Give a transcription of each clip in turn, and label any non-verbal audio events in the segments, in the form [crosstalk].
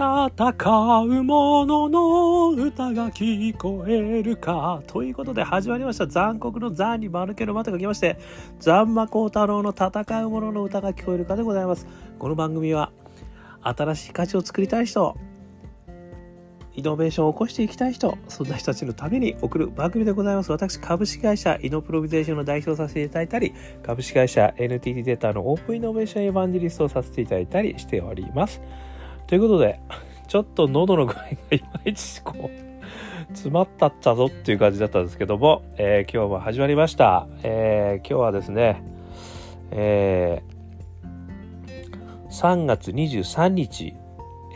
戦う者のの歌が聞こえるか。ということで始まりました。残酷の残に丸けのまとが来まして、残魔高太郎の戦う者の歌が聞こえるかでございます。この番組は、新しい価値を作りたい人、イノベーションを起こしていきたい人、そんな人たちのために送る番組でございます。私、株式会社イノプロビゼーションの代表させていただいたり、株式会社 NTT データのオープンイノベーションエヴァンジリストをさせていただいたりしております。ということで、ちょっと喉の具合がいまいちこう、詰まったっちゃぞっていう感じだったんですけども、えー、今日も始まりました。えー、今日はですね、えー、3月23日、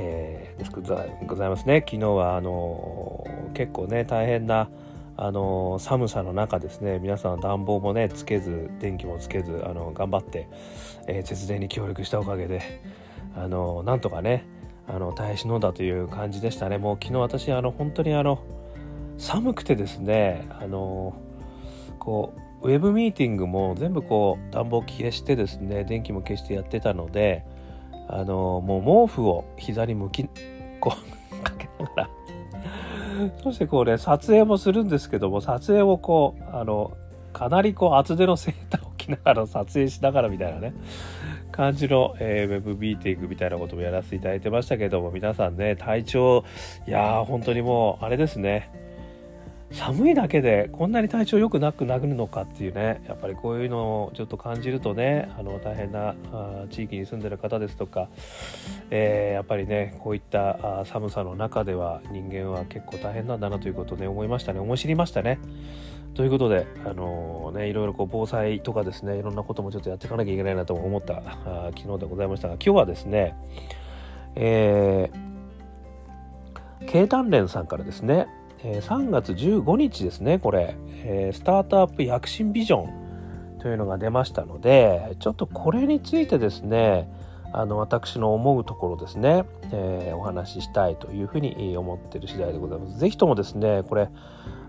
えー、ですございますね。昨日はあのー、結構ね大変なあの、寒さの中ですね皆さん暖房もねつけず電気もつけずあの頑張って、え節電に協力したおかげであのなんとかねあの耐え忍んだという感じでしたね。もう昨日私あの本当にあの寒くてですねあのこうウェブミーティングも全部こう暖房消してですね電気も消してやってたのであのもう毛布を膝に向きこう [laughs] かけながらそしてこうね撮影もするんですけども撮影をこうあのかなりこう厚手のセーターを着ながら撮影しながらみたいなね感じの、えー、ウェブミーティングみたいなこともやらせていただいてましたけども皆さんね体調いやー本当にもうあれですね寒いだけでこんなに体調良くなくなるのかっていうねやっぱりこういうのをちょっと感じるとねあの大変なあ地域に住んでる方ですとか、えー、やっぱりねこういったあ寒さの中では人間は結構大変なんだなということで、ね、思いましたね思い知りましたね。ということで、あのー、ね、いろいろこう防災とかですねいろんなこともちょっとやっていかなきゃいけないなと思ったあ昨日でございましたが今日はですね、えー、経団連さんからですねえ3月15日ですねこれ、えスタートアップ躍進ビジョンというのが出ましたのでちょっとこれについてですねあの私の思うところですね、えー、お話ししたいというふうに思ってる次第でございます。ぜひともですねこれ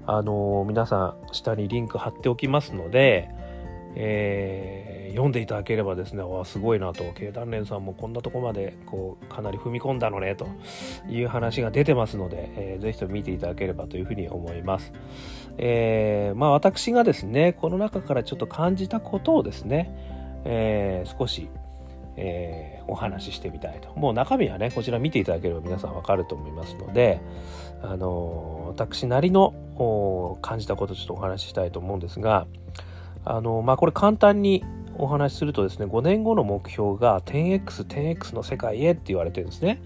あの皆さん下にリンク貼っておきますので、えー、読んでいただければですねわすごいなと経団連さんもこんなとこまでこうかなり踏み込んだのねという話が出てますので、えー、ぜひと見ていただければというふうに思います。えー、まあ私がですねこの中からちょっと感じたことをですね、えー、少しえー、お話ししてみたいと。もう中身はね、こちら見ていただければ皆さんわかると思いますので、あのー、私なりの感じたことをちょっとお話ししたいと思うんですが、あのまあこれ簡単にお話しするとですね5年後の目標が 10x10x 10X の世界へって言われてるんですね。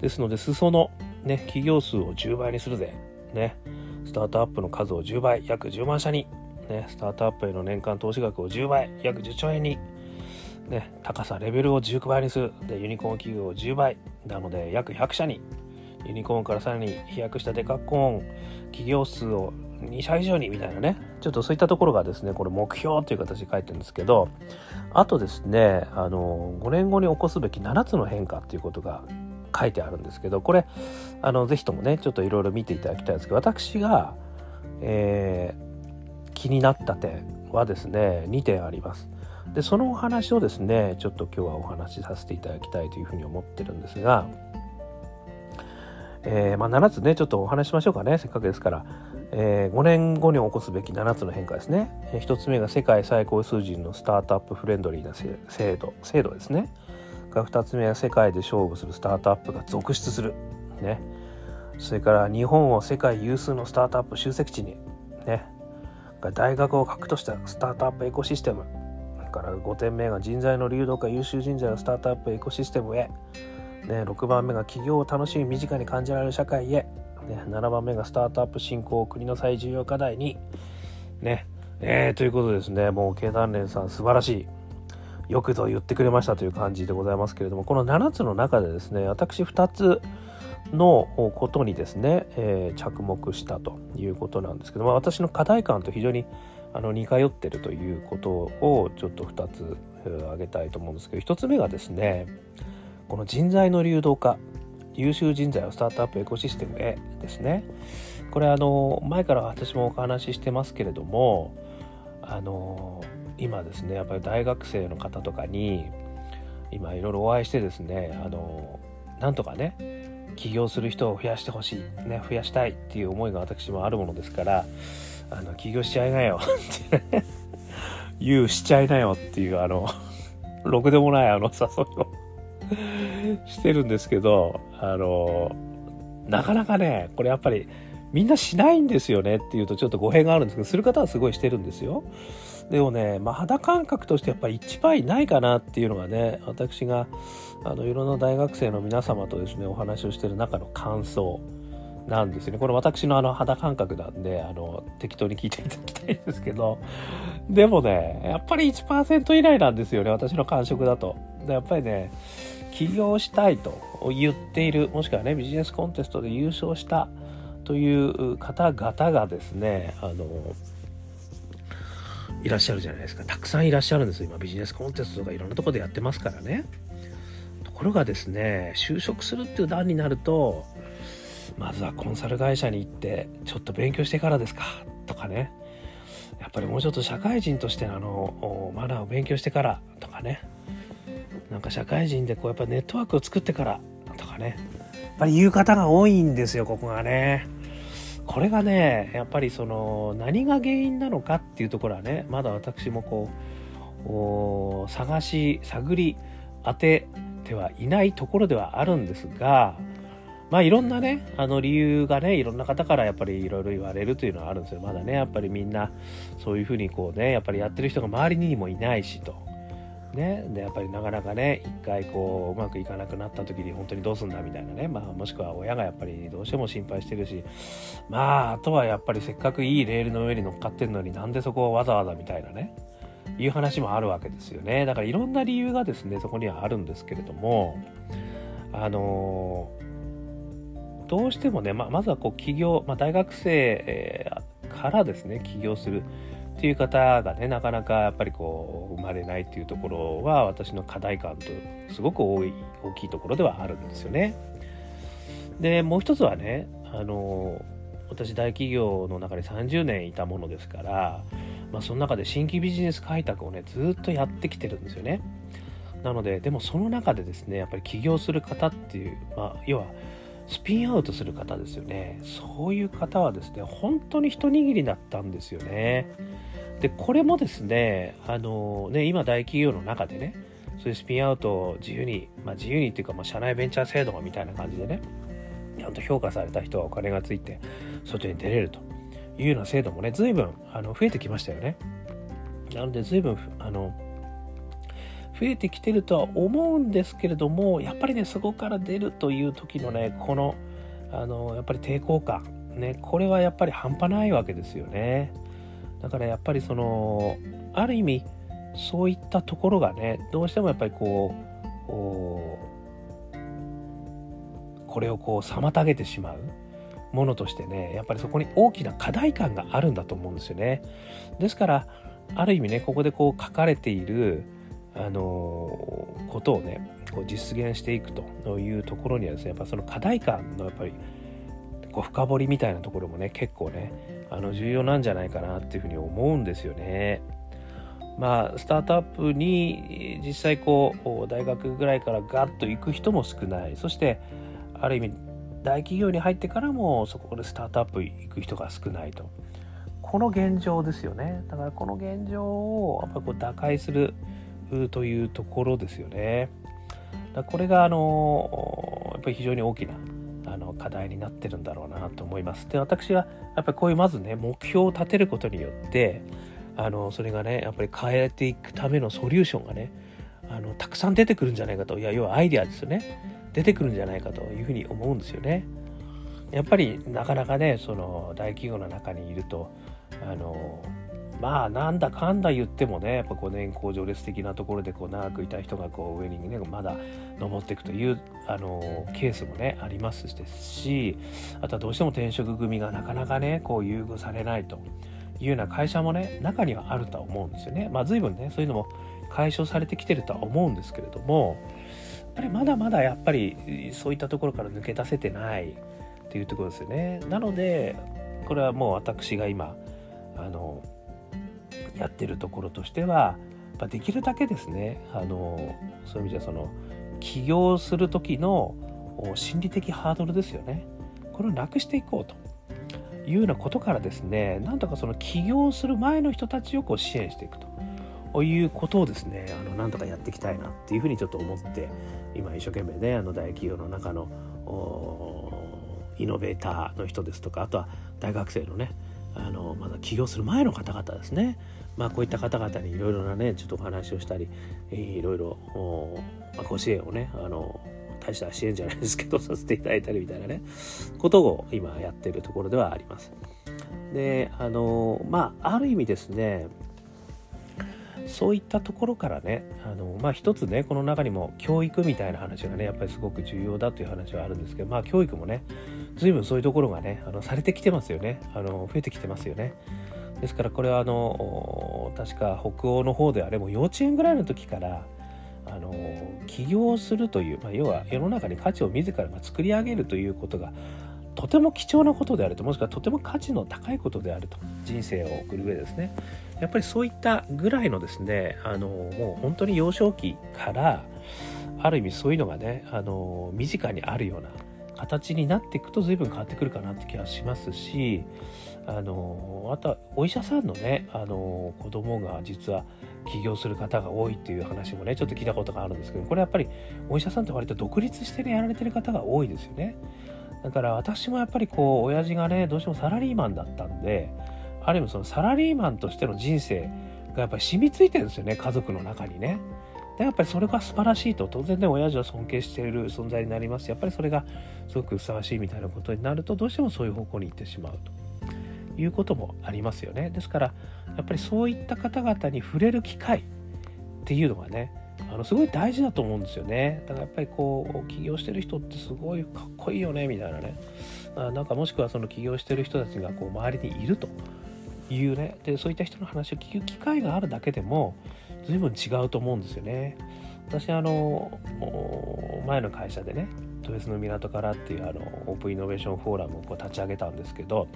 ですので裾のね企業数を10倍にするぜ。ね。スタートアップの数を10倍約10万社に。ね。スタートアップへの年間投資額を10倍約10兆円に。ね。高さレベルを19倍にする。でユニコーン企業を10倍。なので約100社に。ユニコーンからさらに飛躍したデカコーン企業数を2社以上にみたいなねちょっとそういったところがですねこれ目標という形で書いてるんですけどあとですねあの5年後に起こすべき7つの変化っていうことが書いてあるんですけどこれあのぜひともねちょっといろいろ見ていただきたいんですけど私が、えー、気になった点はですね2点あります。でそのお話をですねちょっと今日はお話しさせていただきたいというふうに思ってるんですが、えー、まあ、7つねちょっとお話しましょうかねせっかくですから。えー、5年後に起こすべき7つの変化ですね、えー、1つ目が世界最高数字のスタートアップフレンドリーな制度。制度ですね。2つ目は世界で勝負するスタートアップが続出する。ね。それから日本を世界有数のスタートアップ集積地に。ね。大学を核としたスタートアップエコシステム。から5点目が人材の流動化優秀人材のスタートアップエコシステムへ、ね、6番目が企業を楽しみ身近に感じられる社会へ。ね、7番目がスタートアップ振興国の最重要課題に。ねえー、ということですね。もう経団連さん素晴らしい。よくぞ言ってくれましたという感じでございますけれども。この7つの中でですね私2つのことにですね、えー、着目したということなんですけども私の課題感と非常にあの似通ってるということをちょっと2つ挙げたいと思うんですけど1つ目がですねこの人材の流動化優秀人材をスタートアップエコシステムへですね。これあの前から私もお話ししてますけれどもあの今ですねやっぱり大学生の方とかに今いろいろお会いしてですねあのなんとかね起業する人を増やしてほしい、ね、増やしたいっていう思いが私もあるものですからあの起業しちゃいなよってね言うしちゃいなよっていうあのろくでもないあの誘いを [laughs] してるんですけどあのなかなかねこれやっぱりみんなしないんですよねっていうとちょっと語弊があるんですけどする方はすごいしてるんですよ。でもね、まあ、肌感覚としてやっぱり一番いないかなっていうのがね私があのいろんな大学生の皆様とですねお話をしてる中の感想なんですね。これ私のあの肌感覚なんであの適当に聞いていただきたいんですけど。でもねやっぱり1%以内なんですよね私の感触だと。でやっぱりね起業したいと言っているもしくはねビジネスコンテストで優勝したという方々がですね。あのいらっしゃるじゃないですか。たくさんいらっしゃるんです今ビジネスコンテストとかいろんなとこでやってますからね。ところがですね就職するっていう段になるとまずはコンサル会社に行ってちょっと勉強してからですか。とかね。やっぱりもうちょっと社会人としてのあのマナーを勉強してからとかね。なんか社会人でこうやっぱネットワークを作ってからとかね。やっぱり言う方が多いんですよここがね。これがねやっぱりその何が原因なのかっていうところはねまだ私もこう探し探り当ててはいないところではあるんですがまあいろんなねあの理由がねいろんな方からやっぱりいろいろ言われるというのはあるんですよ。まだねやっぱりみんなそういうふうにこうねやっぱりやってる人が周りにもいないしとね、でやっぱりなかなかね一回こううまくいかなくなった時に本当にどうすんだみたいなね、まあ、もしくは親がやっぱりどうしても心配してるし。まああとはやっぱりせっかくいいレールの上に乗っかってんのになんでそこをわざわざみたいなね。いう話もあるわけですよね。だからいろんな理由がですねそこにはあるんですけれども。あのどうしてもねままずはこう起業、まあ、大学生、えー、からですね起業するっていう方がねなかなかやっぱりこう生まれないっていうところは私の課題感とすごく多い大きいところではあるんですよね。でもう一つはねあの私大企業の中で30年いたものですから、まあ、その中で新規ビジネス開拓をねずっとやってきてるんですよね。なのででもその中でですねやっぱり起業する方っていう、まあ、要はスピンアウトする方ですよねそういう方はですね本当に一握りだったんですよね。でこれもですねあのね今大企業の中でねそういうスピンアウトを自由に、まあ、自由にっていうか、まあ、社内ベンチャー制度みたいな感じでねちゃんと評価された人はお金がついて外に出れるというような制度もね随分あの増えてきましたよね。なので随分あの増えてきてるとは思うんですけれどもやっぱりねそこから出るという時のねこのあのやっぱり抵抗感ねこれはやっぱり半端ないわけですよね。だからやっぱりそのある意味そういったところがねどうしてもやっぱりこうこれをこう妨げてしまうものとしてねやっぱりそこに大きな課題感があるんだと思うんですよね。ですからある意味ねここでこう書かれているあのことをねこう実現していくというところにはですねやっぱその課題感のやっぱりこう深掘りみたいなところもね結構ねあの重要なんじゃないかなっていうふうに思うんですよね。まあスタートアップに実際こう大学ぐらいからガッと行く人も少ない。そしてある意味大企業に入ってからもそこでスタートアップ行く人が少ないと。この現状ですよね。だからこの現状をやっぱこう打開するというところですよねだこれがあのやっぱり非常に大きなあの課題になってるんだろうなと思います。で私はやっぱりこういうまずね目標を立てることによってあのそれがねやっぱり変えていくためのソリューションがねあのたくさん出てくるんじゃないかといや要はアイデアですよね出てくるんじゃないかというふうに思うんですよね。やっぱりなかなかねその大企業の中にいるとあのまあなんだかんだ言ってもねやっぱこう年功序列的なところでこう長くいた人がこう上にねまだ登っていくというあのケースもねありますしあとはどうしても転職組がなかなかねこう優遇されないというような会社もね中にはあるとは思うんですよね。まあ随分ねそういうのも解消されてきてるとは思うんですけれどもやっぱりまだまだやっぱりそういったところから抜け出せてないっていうところですよね。なのでこれはもう私が今あのやってるところとしてはやできるだけですねあのそういう意味じゃその起業する時の心理的ハードルですよね。これをなくしていこうと。いうようなことからですねなんとかその起業する前の人たちをこう支援していくと。いうことをですねあのなんとかやっていきたいなっていうふうにちょっと思って今一生懸命ねあの大企業の中のイノベーターの人ですとかあとは大学生のねあのまだ起業する前の方々ですね。まあこういった方々にいろいろなねちょっとお話をしたりいろいろ、まあ、ご支援をねあの大した支援じゃないですけど [laughs] させていただいたりみたいなねことを今やっているところではあります。であのまあある意味ですねそういったところからねあのまあ一つねこの中にも教育みたいな話がねやっぱりすごく重要だという話はあるんですけどまあ教育もね随分そういうところがねあのされてきてますよねあの増えてきてますよね。ですからこれはあの確か北欧の方であれも幼稚園ぐらいの時からあの起業するという、まあ、要は世の中に価値を自らが作り上げるということがとても貴重なことであるともしくはとても価値の高いことであると人生を送る上ですね。やっぱりそういったぐらいのですねあのもう本当に幼少期からある意味そういうのがねあの身近にあるような形になっていくと随分変わってくるかなって気がしますしあのあとはお医者さんのねあの子供が実は起業する方が多いっていう話もねちょっと聞いたことがあるんですけどこれやっぱりお医者さんって割と独立してやられてる方が多いですよね。だから私もやっぱりこう親父がねどうしてもサラリーマンだったんである意味そのサラリーマンとしての人生がやっぱり染みついてるんですよね家族の中にね。でやっぱりそれが素晴らしいと当然ね親父は尊敬している存在になりますやっぱりそれがすごくふさわしいみたいなことになるとどうしてもそういう方向に行ってしまうと。いうこともありますよね。ですからやっぱりそういった方々に触れる機会っていうのがねあのすごい大事だと思うんですよね。だからやっぱりこう起業してる人ってすごいかっこいいよねみたいなね。あなんかもしくはその起業してる人たちがこう周りにいるというね。でそういった人の話を聞く機会があるだけでも随分違うと思うんですよね。私あの前の会社でね豊洲の港からっていうあのオープンイノベーションフォーラムをこう立ち上げたんですけど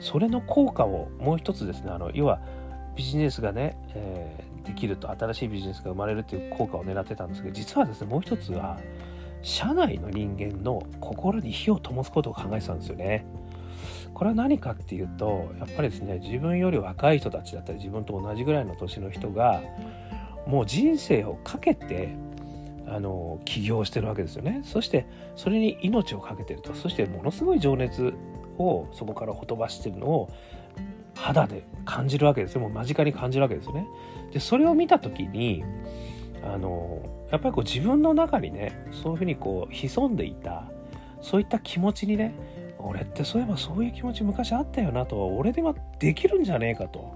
それの効果をもう一つですねあの要はビジネスがね、えー、できると新しいビジネスが生まれるっていう効果を狙ってたんですけど実はですねもう一つは社内の人間の心に火を灯すことを考えてたんですよね。これは何かっていうとやっぱりですね自分より若い人たちだったり自分と同じぐらいの年の人がもう人生をかけてあの起業してるわけですよねそしてそれに命を懸けてるとそしてものすごい情熱をそこからほとばしてるのを肌で感じるわけですよ。もう間近に感じるわけですよね。でそれを見た時にあのやっぱりこう自分の中にねそういうふうにこう潜んでいたそういった気持ちにね俺ってそういえばそういう気持ち昔あったよなと俺ではできるんじゃねえかと。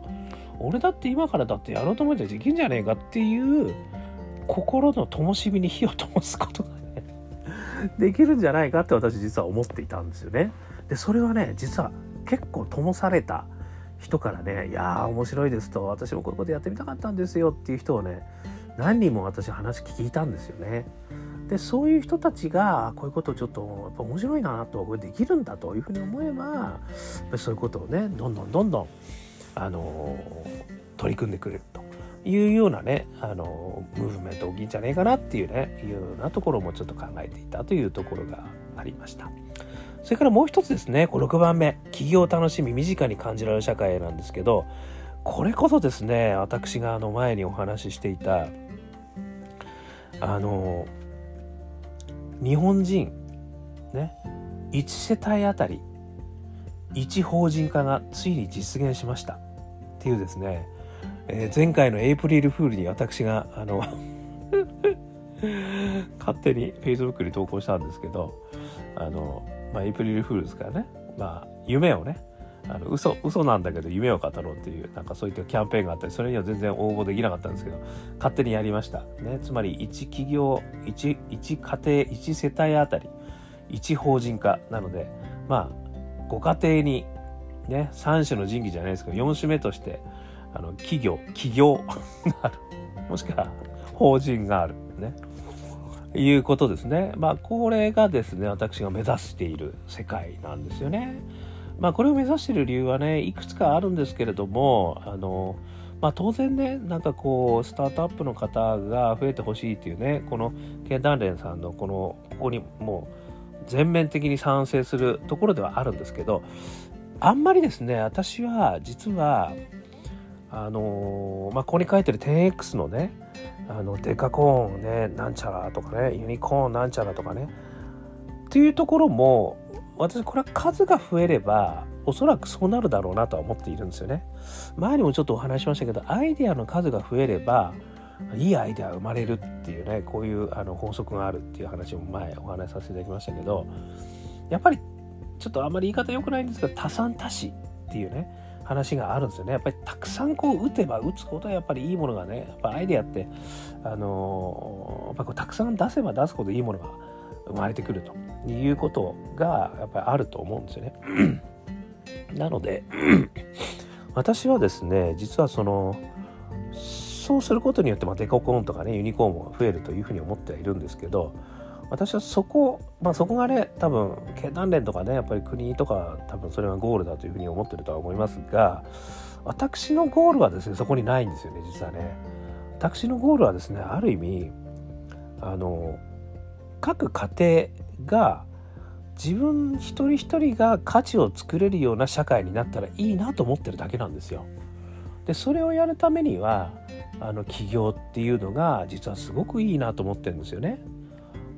俺だって今からだってやろうと思えばできんじゃねえかっていう心の灯火に火を灯すことがねできるんじゃないかって私実は思っていたんですよね。でそれはね実は結構灯された人からね「いやー面白いです」と「私もこういうことやってみたかったんですよ」っていう人をね何人も私話聞いたんですよね。でそういう人たちがこういうことをちょっとやっぱ面白いなとこれできるんだというふうに思えばそういうことをねどんどんどんどんあの取り組んでくれるというようなねあのムーブメント大きいんじゃねえかなっていうねいうようなところもちょっと考えていたというところがありました。それからもう一つですね、こ6番目、企業楽しみ、身近に感じられる社会なんですけど、これこそですね、私があの前にお話ししていた、あの、日本人、ね、1世帯あたり1法人化がついに実現しました。っていうですね、えー、前回のエイプリルフールに私があの [laughs] 勝手に Facebook に投稿したんですけどあのまあ、エイプリルフールですからね、まあ、夢をね、あの嘘嘘なんだけど夢を語ろうっていうなんかそういったキャンペーンがあったりそれには全然応募できなかったんですけど勝手にやりました、ね、つまり1企業 1, 1家庭1世帯あたり1法人化。なのでまあご家庭にね3種の神器じゃないですけど4種目としてあの企業企業 [laughs] がある。もしくは法人がある。ね。いうことですね。まあ、これがですね、私が目指している世界なんですよね。まあ、これを目指している理由はね、いくつかあるんですけれども、あの、まあ、当然ね、なんかこう、スタートアップの方が増えてほしいっていうね、この経団連さんのこの、ここにもう全面的に賛成するところではあるんですけどあんまりですね私は実はあのー、まあ、ここに書いてる 10X のねあのデカコーンねなんちゃらとかねユニコーンなんちゃらとかねっていうところも私これは数が増えればおそらくそうなるだろうなとは思っているんですよね。前にもちょっとお話ししましたけどアイデアの数が増えればいいアイデア生まれるっていうねこういうあの法則があるっていう話も前お話しさせていただきましたけどやっぱりちょっとあんまり言い方良くないんですが多産多死っていうね話があるんですよね。やっぱりたくさんこう打てば打つほどやっぱりいいものがね、やっぱアイデアって、あのー、やっぱこうたくさん出せば出すほどいいものが生まれてくるということがやっぱりあると思うんですよね。[clears throat] なので、[clears throat] 私はですね、実はその、そうすることによって、まあ、デココーンとかね、ユニコーンも増えるというふうに思ってはいるんですけど、私はそこ、まあ、そこがね多分経団連とかねやっぱり国とか多分それがゴールだというふうに思ってるとは思いますが私のゴールはですねそこにないんですよね実はね私のゴールはですねある意味あの各家庭が自分一人一人が価値を作れるような社会になったらいいなと思ってるだけなんですよ。でそれをやるためにはあの起業っていうのが実はすごくいいなと思ってるんですよね。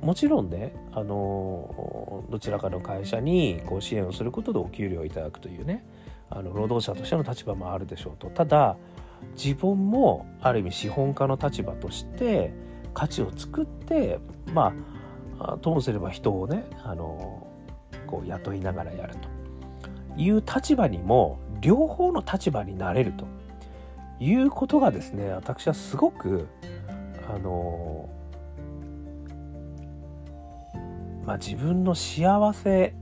もちろんねあのどちらかの会社にこう支援をすることでお給料をいただくというねあの労働者としての立場もあるでしょうと。ただ自分もある意味資本家の立場として価値を作ってまあともすれば人をねあのこう雇いながらやると。いう立場にも両方の立場になれると。いうことがですね私はすごくあのまあ自分の幸せ、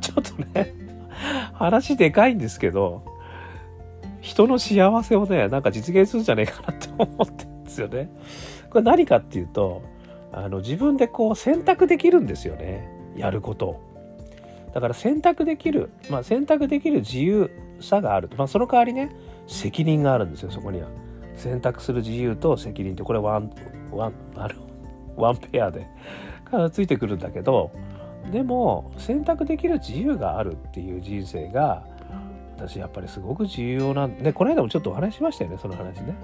ちょっとね、[laughs] 話でかいんですけど、人の幸せをね、なんか実現するんじゃねえかなって思ってるんですよね。これ何かっていうと、あの自分でこう選択できるんですよね。やることを。だから選択できる、まあ選択できる自由さがある。まあその代わりね、責任があるんですよ、そこには。選択する自由と責任って、これワン、ワン、あの、ワンペアでついてくるんだけどでも選択できる自由があるっていう人生が私やっぱりすごく重要なんでこの間もちょっとお話ししましたよねその話ね。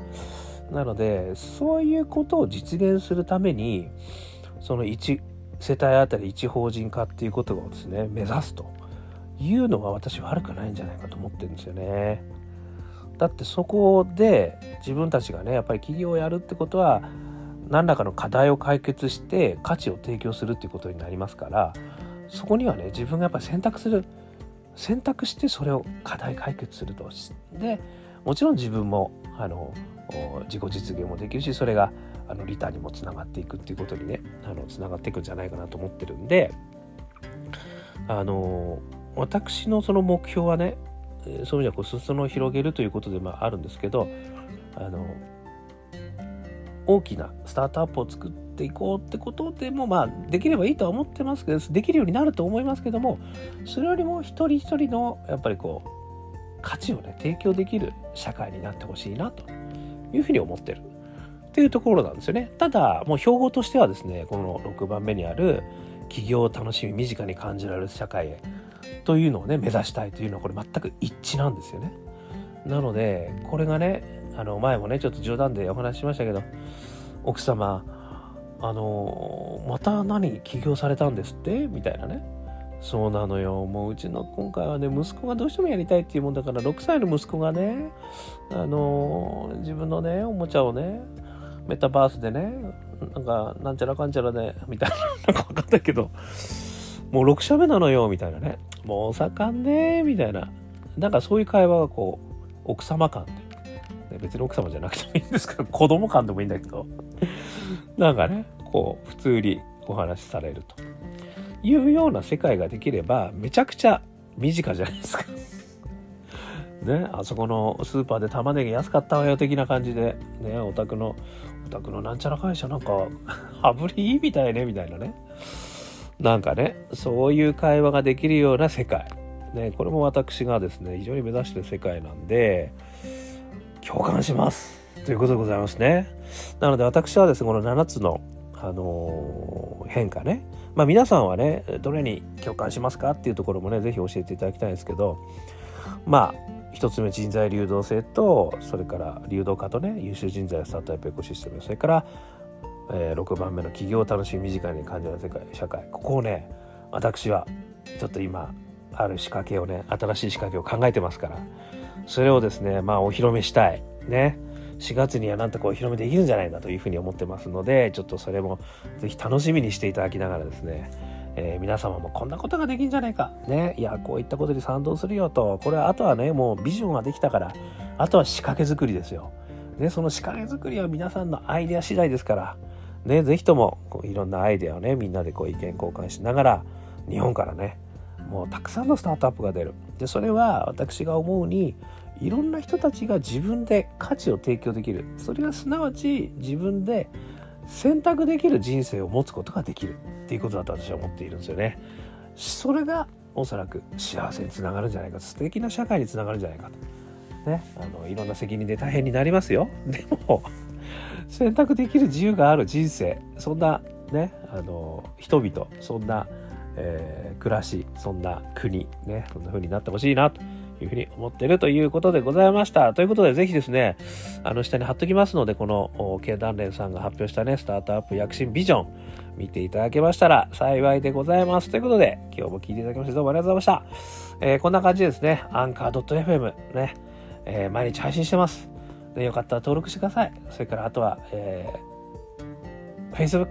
なのでそういうことを実現するためにその1世帯あたり1法人化っていうことをですね目指すというのは私悪くないんじゃないかと思ってるんですよね。だってそこで自分たちがねやっぱり企業をやるってことは何らかの課題を解決して価値を提供するっていうことになりますからそこにはね自分がやっぱり選択する選択してそれを課題解決するとでもちろん自分もあの自己実現もできるしそれがあのリターンにもつながっていくっていうことにねあのつながっていくんじゃないかなと思ってるんであの私のその目標はねそういう意味ではこう裾野を広げるということでまああるんですけどあの大きなスタートアップを作っていこうってことでもまあできればいいとは思ってますけどできるようになると思いますけどもそれよりも一人一人のやっぱりこう価値をね提供できる社会になってほしいなというふうに思ってるっていうところなんですよね。ただもう標語としてはですねこの6番目にある企業を楽しみ身近に感じられる社会へというのをね目指したいというのはこれ全く一致なんですよね。なのでこれがねあの前もねちょっと冗談でお話ししましたけど奥様あのまた何起業されたんですって？みたいなね。そうなのよ。もううちの今回はね息子がどうしてもやりたいっていうもんだから6歳の息子がねあの自分のねおもちゃをねメタバースでねなんかなんちゃらかんちゃらでみたいな。[laughs] なんか分かったけどもう6社目なのよ。みたいなね。もう盛んね。みたいな。なんかそういう会話がこう奥様間で別に奥様じゃなくてもいいんですけど、子供感でもいいんだけど、なんかね、こう、普通にお話しされるというような世界ができれば、めちゃくちゃ身近じゃないですか。ね、あそこのスーパーで玉ねぎ安かったわよ的な感じで、ね、お宅の、お宅のなんちゃら会社なんか、羽振りいいみたいね、みたいなね。なんかね、そういう会話ができるような世界。ね、これも私がですね、非常に目指してる世界なんで、共感します。ということでございますね。なので私はですね、この7つの、あの変化ね。まあ皆さんはね、どれに共感しますかっていうところもね、是非教えていただきたいんですけど、まあ、一つ目人材流動性とそれから流動化とね優秀人材スタートアップエコシステム。それから、えー、6番目の企業を楽しみ身近に感じる世界社会。ここをね私はちょっと今ある仕掛けをね新しい仕掛けを考えてますから。それをですねまあお披露目したいね4月にはなんとかお披露目できるんじゃないかというふうに思ってますのでちょっとそれも是非楽しみにしていただきながらですねえー、皆様もこんなことができんじゃないか。ね。いや、こういったことに賛同するよと。これはあとはね、もうビジョンができたから、あとは仕掛け作りですよ。ね、その仕掛け作りは皆さんのアイデア次第ですから、ね、ぜひともこういろんなアイデアをね、みんなでこう意見交換しながら、日本からね、もうたくさんのスタートアップが出る。で、それは私が思うに、いろんな人たちが自分で価値を提供できる。それがすなわち自分で選択できる人生を持つことができるっていうことだと私は思っているんですよね。それがおそらく幸せにつながるんじゃないか素敵な社会につながるんじゃないかと。ね、あのいろんな責任で大変になりますよ。でも選択できる自由がある人生そんなねあの人々そんな、えー、暮らしそんな国ねそんな風になってほしいなというふうに思っているということでございました。ということで、ぜひですね、あの下に貼っときますので、この経団連さんが発表したね、スタートアップ躍進ビジョン、見ていただけましたら幸いでございます。ということで、今日も聞いていただきましてどうもありがとうございました。えー、こんな感じですね、アンカー .fm ね、えー、毎日配信してます。で、よかったら登録してください。それからあとは、えー、Facebook、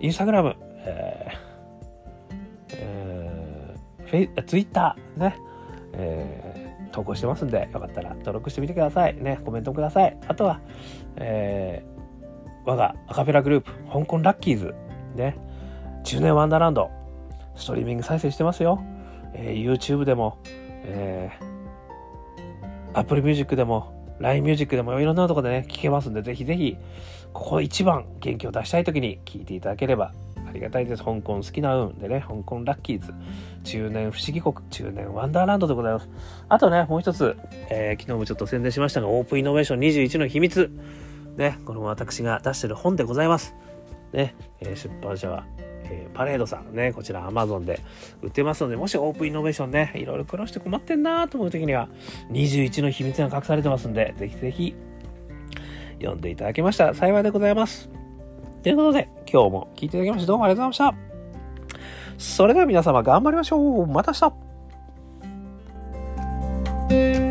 Instagram、えーえー、フェイ Twitter ね、えー、投稿してますんで、よかったら登録してみてください。ね、コメントください。あとは、えー、我がアカペラグループ、香港ラッキーズ、ね、10年ワンダーランド、ストリーミング再生してますよ。えー、YouTube でも、えー、Apple Music でも、LINE Music でもいろんなとこでね、聞けますんで、ぜひぜひ、ここ一番元気を出したい時に聞いていただければりがたいです。香港好きな運でね、香港ラッキーズ、中年不思議国、中年ワンダーランドでございます。あとね、もう一つ、えー、昨日もちょっと宣伝しましたが、オープンイノベーション21の秘密。ね、この私が出してる本でございます。ね、えー、出版社は、えー、パレードさんね、こちら Amazon で売ってますので、もしオープンイノベーションね、いろいろ苦労して困ってんなと思う時には、21の秘密が隠されてますんで、ぜひぜひ読んでいただけました幸いでございます。ということで、今日も聞いていただきましてどうもありがとうございました。それでは皆様頑張りましょう。また明日